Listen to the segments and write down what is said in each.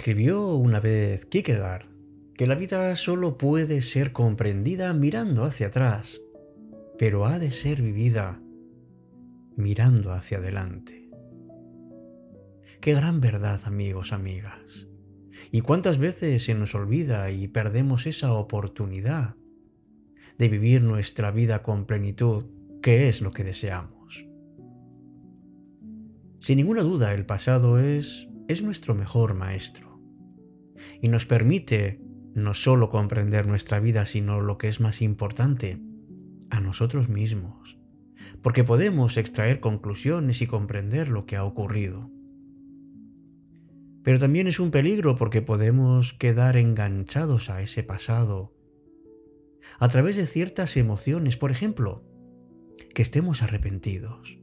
Escribió una vez Kierkegaard que la vida solo puede ser comprendida mirando hacia atrás, pero ha de ser vivida mirando hacia adelante. Qué gran verdad, amigos, amigas. ¿Y cuántas veces se nos olvida y perdemos esa oportunidad de vivir nuestra vida con plenitud, que es lo que deseamos? Sin ninguna duda, el pasado es, es nuestro mejor maestro y nos permite no solo comprender nuestra vida, sino lo que es más importante, a nosotros mismos, porque podemos extraer conclusiones y comprender lo que ha ocurrido. Pero también es un peligro porque podemos quedar enganchados a ese pasado a través de ciertas emociones, por ejemplo, que estemos arrepentidos,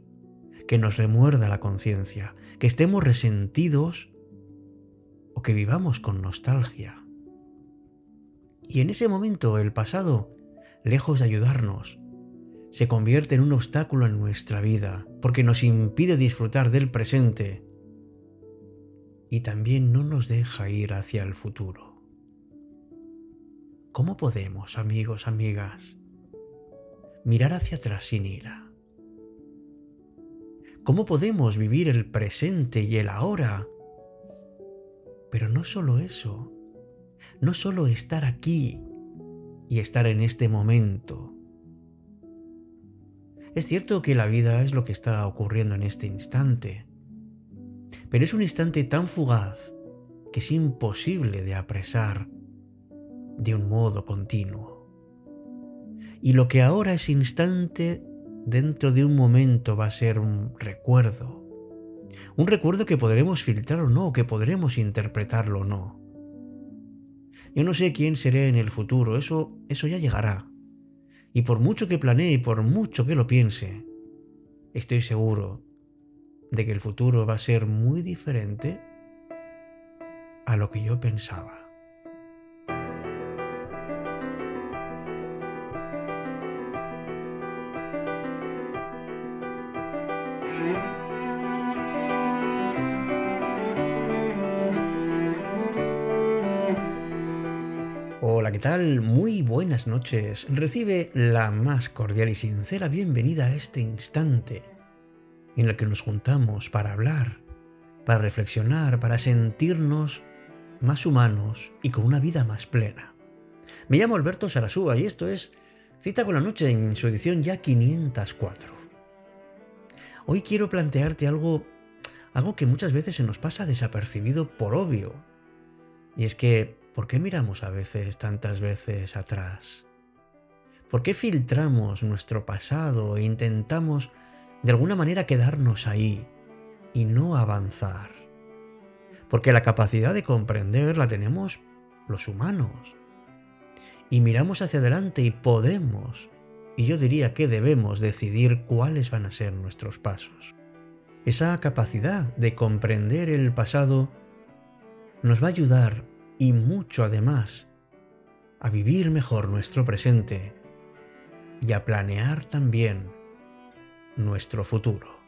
que nos remuerda la conciencia, que estemos resentidos que vivamos con nostalgia. Y en ese momento el pasado, lejos de ayudarnos, se convierte en un obstáculo en nuestra vida porque nos impide disfrutar del presente y también no nos deja ir hacia el futuro. ¿Cómo podemos, amigos, amigas, mirar hacia atrás sin ira? ¿Cómo podemos vivir el presente y el ahora? Pero no solo eso, no solo estar aquí y estar en este momento. Es cierto que la vida es lo que está ocurriendo en este instante, pero es un instante tan fugaz que es imposible de apresar de un modo continuo. Y lo que ahora es instante, dentro de un momento va a ser un recuerdo. Un recuerdo que podremos filtrar o no, que podremos interpretarlo o no. Yo no sé quién seré en el futuro, eso, eso ya llegará. Y por mucho que planee y por mucho que lo piense, estoy seguro de que el futuro va a ser muy diferente a lo que yo pensaba. ¿Qué tal? Muy buenas noches. Recibe la más cordial y sincera bienvenida a este instante en el que nos juntamos para hablar, para reflexionar, para sentirnos más humanos y con una vida más plena. Me llamo Alberto Sarasúa y esto es Cita con la Noche en su edición ya 504. Hoy quiero plantearte algo, algo que muchas veces se nos pasa desapercibido por obvio. Y es que, ¿por qué miramos a veces tantas veces atrás? ¿Por qué filtramos nuestro pasado e intentamos de alguna manera quedarnos ahí y no avanzar. Porque la capacidad de comprender la tenemos los humanos. Y miramos hacia adelante y podemos, y yo diría que debemos decidir cuáles van a ser nuestros pasos. Esa capacidad de comprender el pasado nos va a ayudar y mucho además a vivir mejor nuestro presente y a planear también nuestro futuro.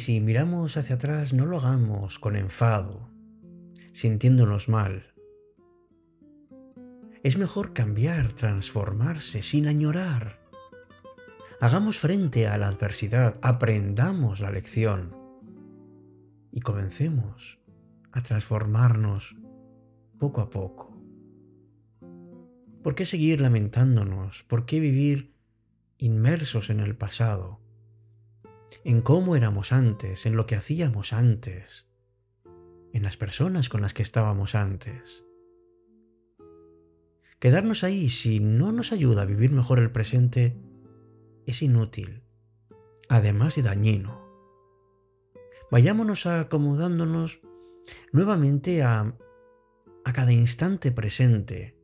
Si miramos hacia atrás, no lo hagamos con enfado, sintiéndonos mal. Es mejor cambiar, transformarse, sin añorar. Hagamos frente a la adversidad, aprendamos la lección y comencemos a transformarnos poco a poco. ¿Por qué seguir lamentándonos? ¿Por qué vivir inmersos en el pasado? En cómo éramos antes, en lo que hacíamos antes, en las personas con las que estábamos antes. Quedarnos ahí si no nos ayuda a vivir mejor el presente es inútil, además de dañino. vayámonos acomodándonos nuevamente a, a cada instante presente,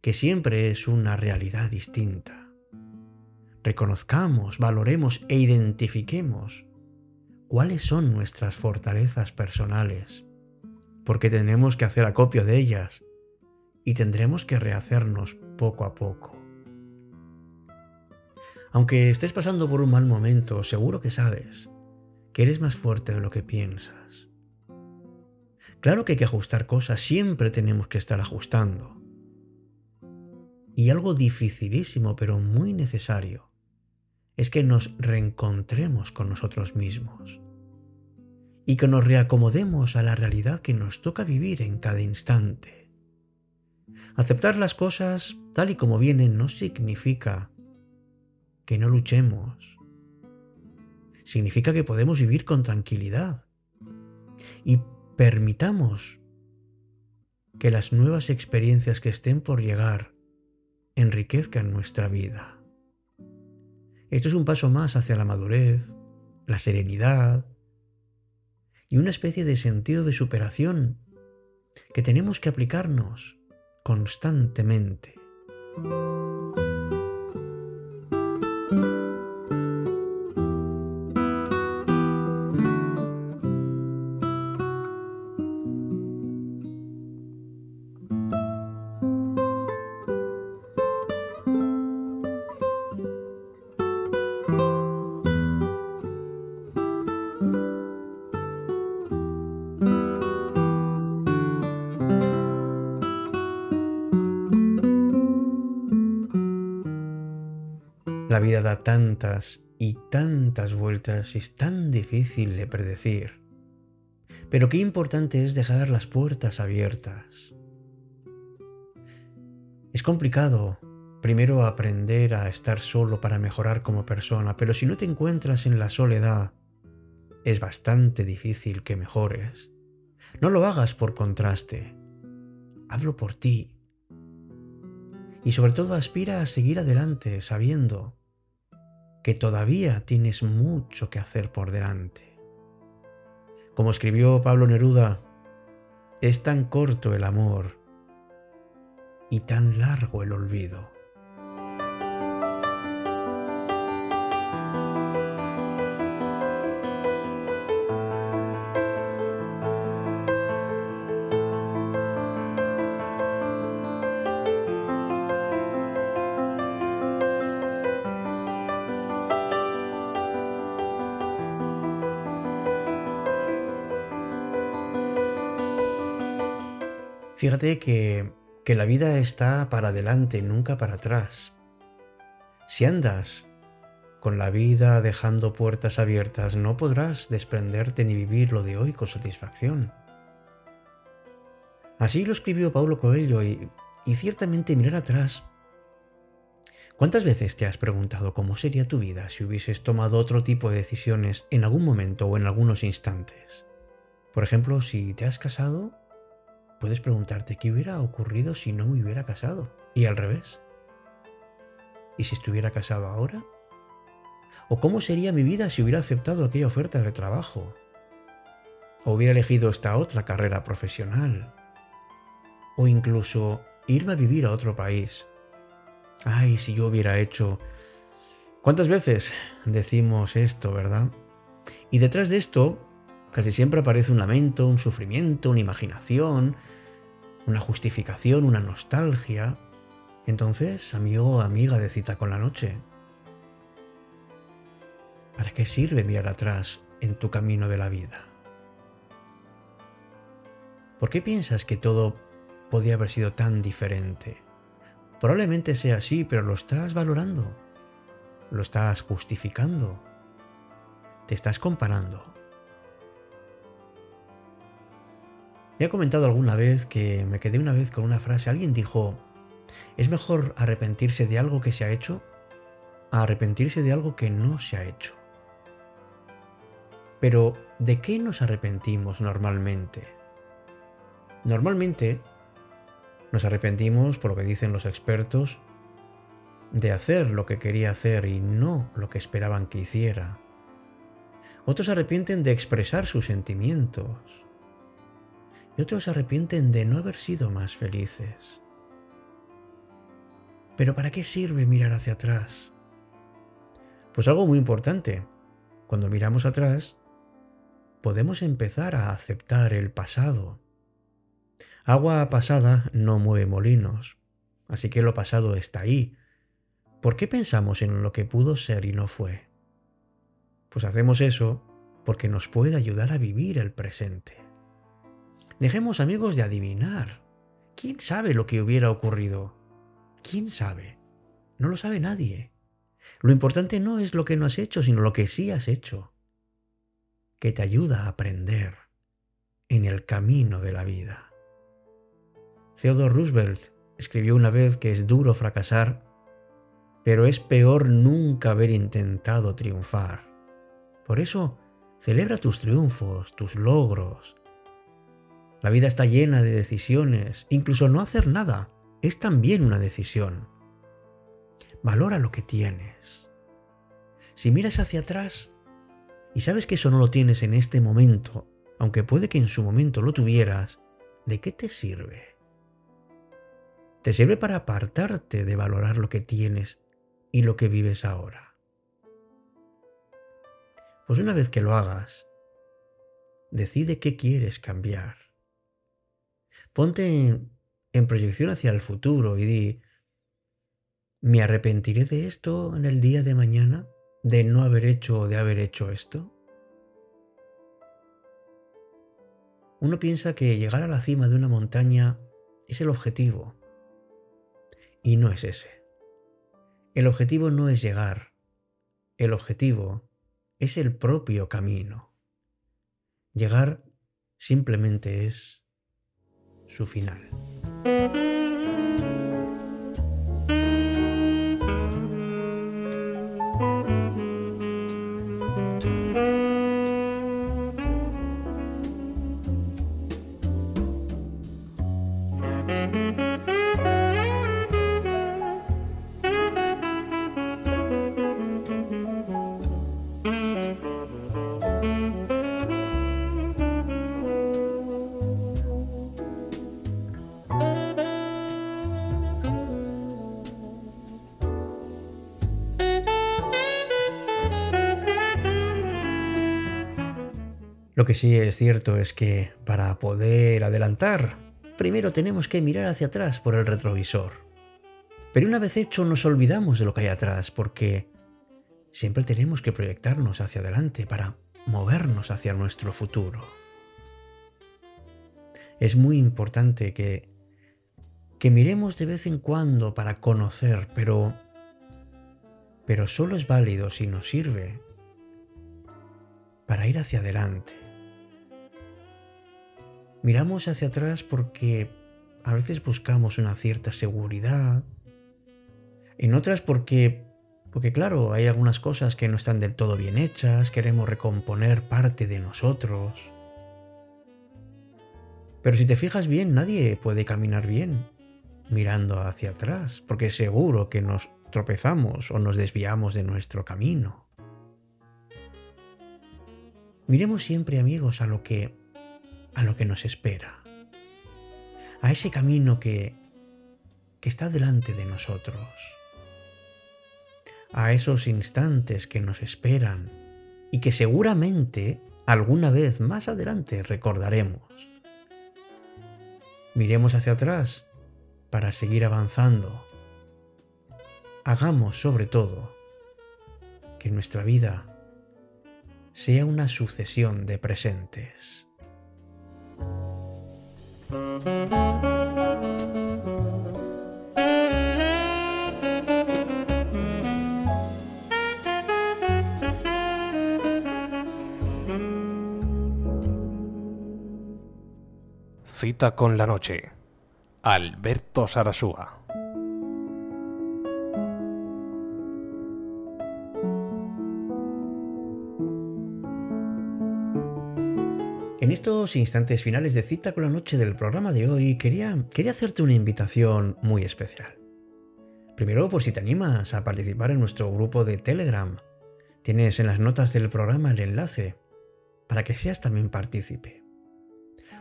que siempre es una realidad distinta. Reconozcamos, valoremos e identifiquemos cuáles son nuestras fortalezas personales, porque tenemos que hacer acopio de ellas y tendremos que rehacernos poco a poco. Aunque estés pasando por un mal momento, seguro que sabes que eres más fuerte de lo que piensas. Claro que hay que ajustar cosas, siempre tenemos que estar ajustando. Y algo dificilísimo, pero muy necesario, es que nos reencontremos con nosotros mismos y que nos reacomodemos a la realidad que nos toca vivir en cada instante. Aceptar las cosas tal y como vienen no significa que no luchemos. Significa que podemos vivir con tranquilidad y permitamos que las nuevas experiencias que estén por llegar enriquezcan nuestra vida. Esto es un paso más hacia la madurez, la serenidad y una especie de sentido de superación que tenemos que aplicarnos constantemente. La vida da tantas y tantas vueltas y es tan difícil de predecir. Pero qué importante es dejar las puertas abiertas. Es complicado primero aprender a estar solo para mejorar como persona, pero si no te encuentras en la soledad, es bastante difícil que mejores. No lo hagas por contraste. Hazlo por ti. Y sobre todo aspira a seguir adelante sabiendo que todavía tienes mucho que hacer por delante. Como escribió Pablo Neruda, es tan corto el amor y tan largo el olvido. Fíjate que, que la vida está para adelante, nunca para atrás. Si andas con la vida dejando puertas abiertas, no podrás desprenderte ni vivir lo de hoy con satisfacción. Así lo escribió Paulo Coelho y, y ciertamente mirar atrás. ¿Cuántas veces te has preguntado cómo sería tu vida si hubieses tomado otro tipo de decisiones en algún momento o en algunos instantes? Por ejemplo, si te has casado puedes preguntarte qué hubiera ocurrido si no me hubiera casado. Y al revés. ¿Y si estuviera casado ahora? ¿O cómo sería mi vida si hubiera aceptado aquella oferta de trabajo? ¿O hubiera elegido esta otra carrera profesional? ¿O incluso irme a vivir a otro país? Ay, si yo hubiera hecho... ¿Cuántas veces decimos esto, verdad? Y detrás de esto Casi siempre aparece un lamento, un sufrimiento, una imaginación, una justificación, una nostalgia. Entonces, amigo o amiga de cita con la noche, ¿para qué sirve mirar atrás en tu camino de la vida? ¿Por qué piensas que todo podía haber sido tan diferente? Probablemente sea así, pero lo estás valorando, lo estás justificando, te estás comparando. He comentado alguna vez que me quedé una vez con una frase. Alguien dijo, es mejor arrepentirse de algo que se ha hecho a arrepentirse de algo que no se ha hecho. Pero, ¿de qué nos arrepentimos normalmente? Normalmente nos arrepentimos, por lo que dicen los expertos, de hacer lo que quería hacer y no lo que esperaban que hiciera. Otros arrepienten de expresar sus sentimientos. Y otros se arrepienten de no haber sido más felices. Pero ¿para qué sirve mirar hacia atrás? Pues algo muy importante. Cuando miramos atrás, podemos empezar a aceptar el pasado. Agua pasada no mueve molinos, así que lo pasado está ahí. ¿Por qué pensamos en lo que pudo ser y no fue? Pues hacemos eso porque nos puede ayudar a vivir el presente. Dejemos amigos de adivinar. ¿Quién sabe lo que hubiera ocurrido? ¿Quién sabe? No lo sabe nadie. Lo importante no es lo que no has hecho, sino lo que sí has hecho, que te ayuda a aprender en el camino de la vida. Theodore Roosevelt escribió una vez que es duro fracasar, pero es peor nunca haber intentado triunfar. Por eso, celebra tus triunfos, tus logros. La vida está llena de decisiones, incluso no hacer nada es también una decisión. Valora lo que tienes. Si miras hacia atrás y sabes que eso no lo tienes en este momento, aunque puede que en su momento lo tuvieras, ¿de qué te sirve? Te sirve para apartarte de valorar lo que tienes y lo que vives ahora. Pues una vez que lo hagas, decide qué quieres cambiar. Ponte en proyección hacia el futuro y di, ¿me arrepentiré de esto en el día de mañana? ¿De no haber hecho o de haber hecho esto? Uno piensa que llegar a la cima de una montaña es el objetivo. Y no es ese. El objetivo no es llegar. El objetivo es el propio camino. Llegar simplemente es su final. Lo que sí es cierto es que para poder adelantar, primero tenemos que mirar hacia atrás por el retrovisor. Pero una vez hecho nos olvidamos de lo que hay atrás porque siempre tenemos que proyectarnos hacia adelante para movernos hacia nuestro futuro. Es muy importante que, que miremos de vez en cuando para conocer, pero, pero solo es válido si nos sirve para ir hacia adelante. Miramos hacia atrás porque a veces buscamos una cierta seguridad, en otras porque, porque claro, hay algunas cosas que no están del todo bien hechas, queremos recomponer parte de nosotros. Pero si te fijas bien, nadie puede caminar bien mirando hacia atrás, porque seguro que nos tropezamos o nos desviamos de nuestro camino. Miremos siempre, amigos, a lo que a lo que nos espera, a ese camino que, que está delante de nosotros, a esos instantes que nos esperan y que seguramente alguna vez más adelante recordaremos. Miremos hacia atrás para seguir avanzando. Hagamos sobre todo que nuestra vida sea una sucesión de presentes. Cita con la noche. Alberto Sarasúa. Estos instantes finales de cita con la noche del programa de hoy quería, quería hacerte una invitación muy especial. Primero, por si te animas a participar en nuestro grupo de Telegram. Tienes en las notas del programa el enlace para que seas también partícipe.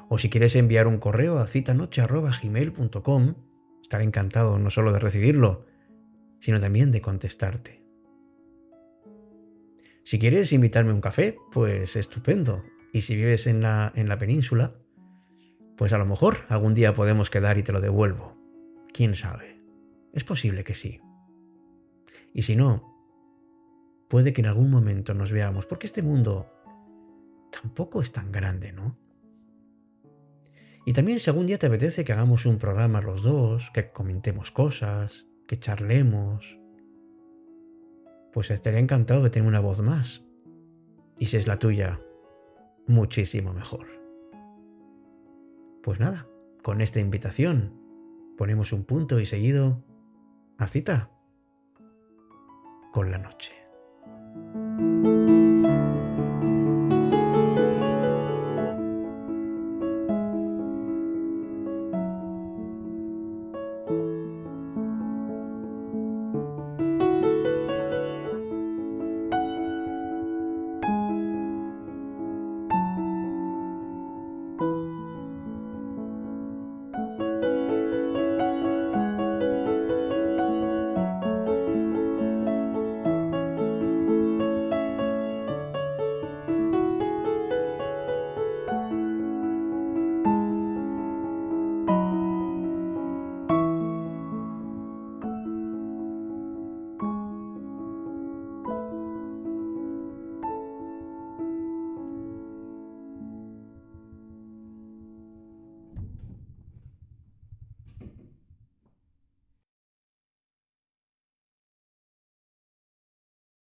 O si quieres enviar un correo a citanoche.gmail.com, estaré encantado no solo de recibirlo, sino también de contestarte. Si quieres invitarme a un café, pues estupendo. Y si vives en la, en la península, pues a lo mejor algún día podemos quedar y te lo devuelvo. ¿Quién sabe? Es posible que sí. Y si no, puede que en algún momento nos veamos, porque este mundo tampoco es tan grande, ¿no? Y también si algún día te apetece que hagamos un programa los dos, que comentemos cosas, que charlemos, pues estaría encantado de tener una voz más. Y si es la tuya, muchísimo mejor. Pues nada, con esta invitación ponemos un punto y seguido a cita con la noche.